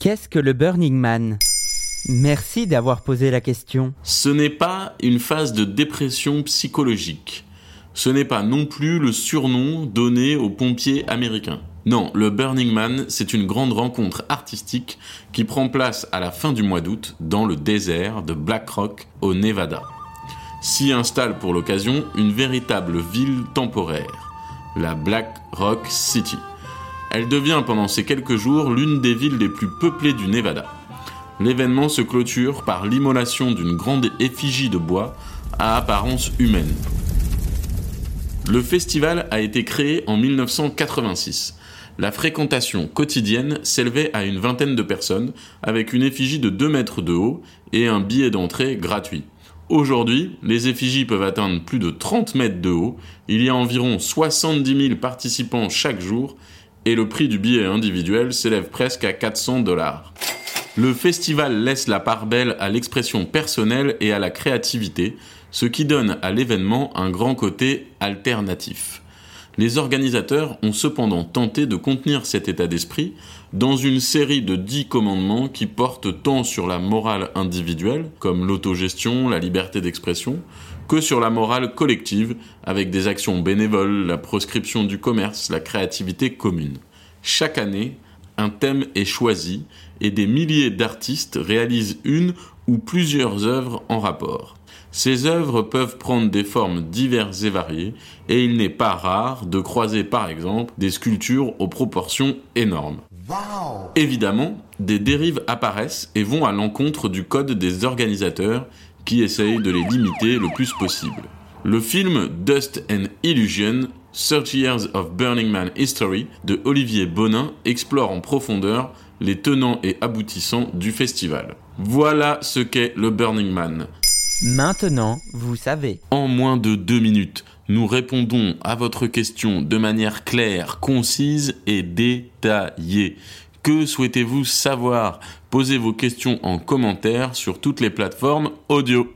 Qu'est-ce que le Burning Man? Merci d'avoir posé la question. Ce n'est pas une phase de dépression psychologique. Ce n'est pas non plus le surnom donné aux pompiers américains. Non, le Burning Man, c'est une grande rencontre artistique qui prend place à la fin du mois d'août dans le désert de Black Rock au Nevada. S'y installe pour l'occasion une véritable ville temporaire, la Black Rock City. Elle devient pendant ces quelques jours l'une des villes les plus peuplées du Nevada. L'événement se clôture par l'immolation d'une grande effigie de bois à apparence humaine. Le festival a été créé en 1986. La fréquentation quotidienne s'élevait à une vingtaine de personnes avec une effigie de 2 mètres de haut et un billet d'entrée gratuit. Aujourd'hui, les effigies peuvent atteindre plus de 30 mètres de haut, il y a environ 70 000 participants chaque jour et le prix du billet individuel s'élève presque à 400 dollars. Le festival laisse la part belle à l'expression personnelle et à la créativité, ce qui donne à l'événement un grand côté alternatif. Les organisateurs ont cependant tenté de contenir cet état d'esprit dans une série de dix commandements qui portent tant sur la morale individuelle, comme l'autogestion, la liberté d'expression, que sur la morale collective, avec des actions bénévoles, la proscription du commerce, la créativité commune. Chaque année, un thème est choisi et des milliers d'artistes réalisent une ou plusieurs œuvres en rapport. Ces œuvres peuvent prendre des formes diverses et variées, et il n'est pas rare de croiser par exemple des sculptures aux proportions énormes. Évidemment, des dérives apparaissent et vont à l'encontre du code des organisateurs qui essayent de les limiter le plus possible. Le film Dust and Illusion 30 Years of Burning Man History de Olivier Bonin explore en profondeur les tenants et aboutissants du festival. Voilà ce qu'est le Burning Man. Maintenant, vous savez. En moins de deux minutes, nous répondons à votre question de manière claire, concise et détaillée. Que souhaitez-vous savoir? Posez vos questions en commentaire sur toutes les plateformes audio.